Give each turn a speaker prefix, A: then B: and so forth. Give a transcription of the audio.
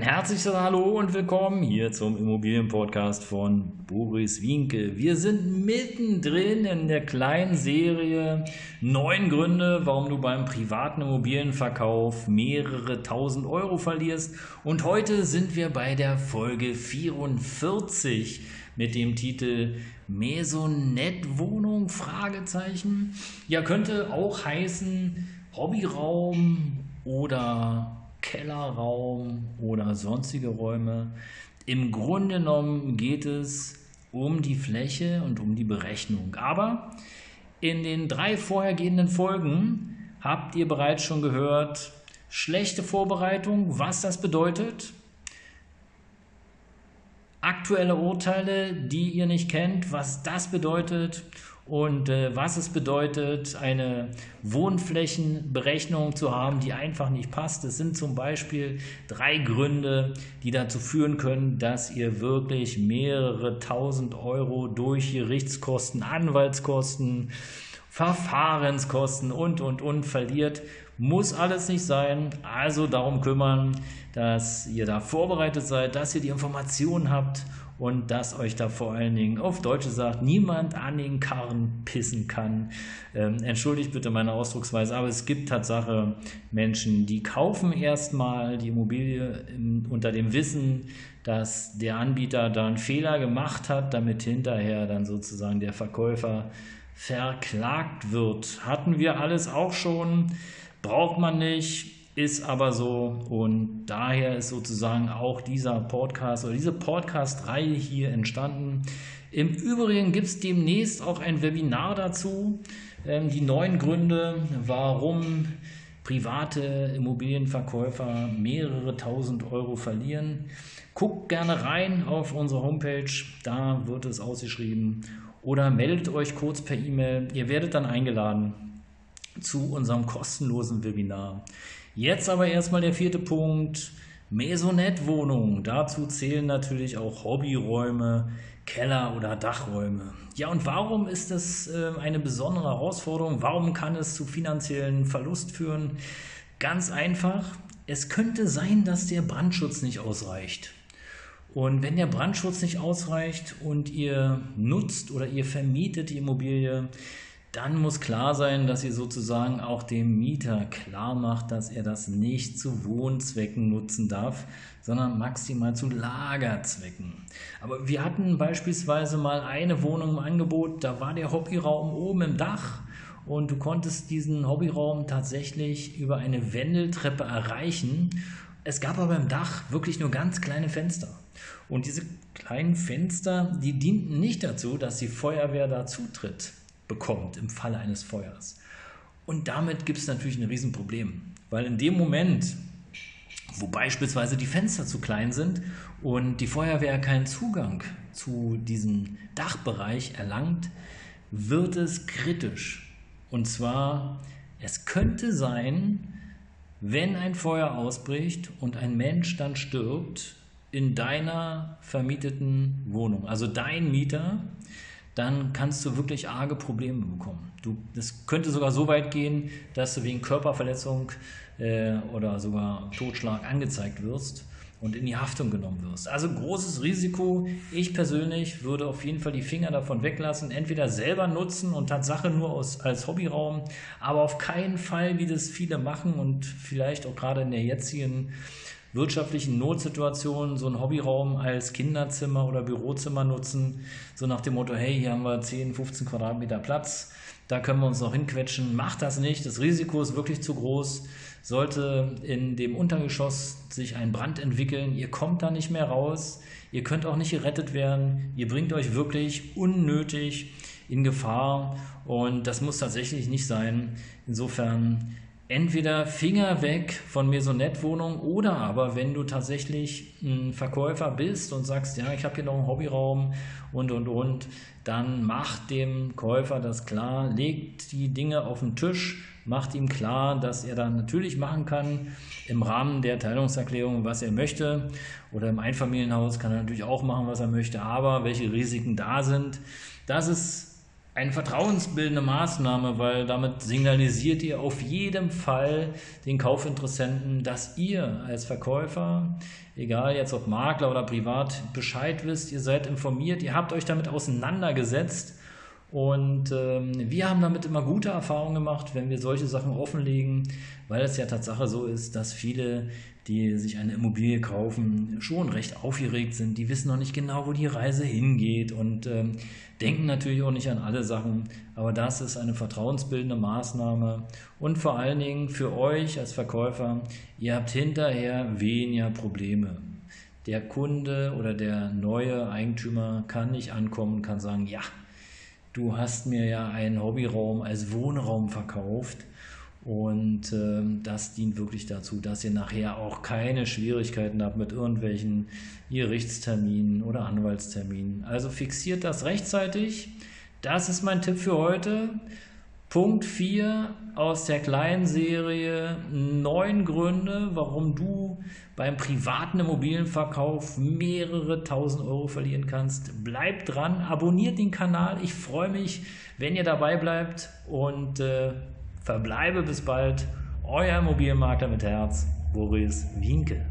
A: Ein herzliches Hallo und willkommen hier zum Immobilienpodcast von Boris Winke. Wir sind mittendrin in der kleinen Serie Neun Gründe, warum du beim privaten Immobilienverkauf mehrere tausend Euro verlierst. Und heute sind wir bei der Folge 44 mit dem Titel Maisonette-Wohnung? Fragezeichen. Ja, könnte auch heißen Hobbyraum oder Kellerraum oder sonstige Räume. Im Grunde genommen geht es um die Fläche und um die Berechnung. Aber in den drei vorhergehenden Folgen habt ihr bereits schon gehört, schlechte Vorbereitung, was das bedeutet, aktuelle Urteile, die ihr nicht kennt, was das bedeutet und äh, was es bedeutet, eine Wohnflächenberechnung zu haben, die einfach nicht passt. Es sind zum Beispiel drei Gründe, die dazu führen können, dass ihr wirklich mehrere tausend Euro durch Gerichtskosten, Anwaltskosten, Verfahrenskosten und, und, und verliert. Muss alles nicht sein. Also darum kümmern, dass ihr da vorbereitet seid, dass ihr die Informationen habt und dass euch da vor allen Dingen auf Deutsch gesagt niemand an den Karren pissen kann. Ähm, entschuldigt bitte meine Ausdrucksweise, aber es gibt Tatsache Menschen, die kaufen erstmal die Immobilie im, unter dem Wissen, dass der Anbieter da einen Fehler gemacht hat, damit hinterher dann sozusagen der Verkäufer verklagt wird. Hatten wir alles auch schon, braucht man nicht ist aber so und daher ist sozusagen auch dieser Podcast oder diese Podcast-Reihe hier entstanden. Im Übrigen gibt es demnächst auch ein Webinar dazu, ähm, die neun Gründe, warum private Immobilienverkäufer mehrere tausend Euro verlieren. Guckt gerne rein auf unsere Homepage, da wird es ausgeschrieben. Oder meldet euch kurz per E-Mail. Ihr werdet dann eingeladen zu unserem kostenlosen Webinar. Jetzt aber erstmal der vierte Punkt. Maisonette-Wohnungen. Dazu zählen natürlich auch Hobbyräume, Keller- oder Dachräume. Ja, und warum ist das äh, eine besondere Herausforderung? Warum kann es zu finanziellen Verlust führen? Ganz einfach, es könnte sein, dass der Brandschutz nicht ausreicht. Und wenn der Brandschutz nicht ausreicht und ihr nutzt oder ihr vermietet die Immobilie, dann muss klar sein, dass ihr sozusagen auch dem Mieter klar macht, dass er das nicht zu Wohnzwecken nutzen darf, sondern maximal zu Lagerzwecken. Aber wir hatten beispielsweise mal eine Wohnung im Angebot, da war der Hobbyraum oben im Dach und du konntest diesen Hobbyraum tatsächlich über eine Wendeltreppe erreichen. Es gab aber im Dach wirklich nur ganz kleine Fenster. Und diese kleinen Fenster, die dienten nicht dazu, dass die Feuerwehr da zutritt bekommt im Falle eines Feuers. Und damit gibt es natürlich ein Riesenproblem, weil in dem Moment, wo beispielsweise die Fenster zu klein sind und die Feuerwehr keinen Zugang zu diesem Dachbereich erlangt, wird es kritisch. Und zwar, es könnte sein, wenn ein Feuer ausbricht und ein Mensch dann stirbt in deiner vermieteten Wohnung, also dein Mieter dann kannst du wirklich arge Probleme bekommen. Du, das könnte sogar so weit gehen, dass du wegen Körperverletzung äh, oder sogar Totschlag angezeigt wirst und in die Haftung genommen wirst. Also großes Risiko. Ich persönlich würde auf jeden Fall die Finger davon weglassen, entweder selber nutzen und Tatsache nur aus, als Hobbyraum, aber auf keinen Fall, wie das viele machen und vielleicht auch gerade in der jetzigen wirtschaftlichen Notsituationen so einen Hobbyraum als Kinderzimmer oder Bürozimmer nutzen, so nach dem Motto, hey, hier haben wir 10, 15 Quadratmeter Platz, da können wir uns noch hinquetschen. Macht das nicht, das Risiko ist wirklich zu groß. Sollte in dem Untergeschoss sich ein Brand entwickeln, ihr kommt da nicht mehr raus, ihr könnt auch nicht gerettet werden, ihr bringt euch wirklich unnötig in Gefahr und das muss tatsächlich nicht sein. Insofern entweder Finger weg von Maisonette-Wohnungen oder aber wenn du tatsächlich ein Verkäufer bist und sagst, ja, ich habe hier noch einen Hobbyraum und und und, dann macht dem Käufer das klar, legt die Dinge auf den Tisch, macht ihm klar, dass er dann natürlich machen kann im Rahmen der Teilungserklärung, was er möchte. Oder im Einfamilienhaus kann er natürlich auch machen, was er möchte, aber welche Risiken da sind, das ist eine vertrauensbildende Maßnahme, weil damit signalisiert ihr auf jeden Fall den Kaufinteressenten, dass ihr als Verkäufer, egal jetzt ob Makler oder privat, Bescheid wisst, ihr seid informiert, ihr habt euch damit auseinandergesetzt und ähm, wir haben damit immer gute Erfahrungen gemacht, wenn wir solche Sachen offenlegen, weil es ja Tatsache so ist, dass viele, die sich eine Immobilie kaufen, schon recht aufgeregt sind. Die wissen noch nicht genau, wo die Reise hingeht und ähm, denken natürlich auch nicht an alle Sachen. Aber das ist eine vertrauensbildende Maßnahme und vor allen Dingen für euch als Verkäufer, ihr habt hinterher weniger Probleme. Der Kunde oder der neue Eigentümer kann nicht ankommen, kann sagen, ja, du hast mir ja einen Hobbyraum als Wohnraum verkauft und äh, das dient wirklich dazu, dass ihr nachher auch keine Schwierigkeiten habt mit irgendwelchen Gerichtsterminen oder Anwaltsterminen. Also fixiert das rechtzeitig. Das ist mein Tipp für heute. Punkt 4 aus der kleinen Serie neun Gründe, warum du beim privaten Immobilienverkauf mehrere tausend Euro verlieren kannst. Bleib dran, abonniert den Kanal. Ich freue mich, wenn ihr dabei bleibt und äh, verbleibe bis bald. Euer Immobilienmakler mit Herz, Boris Wienke.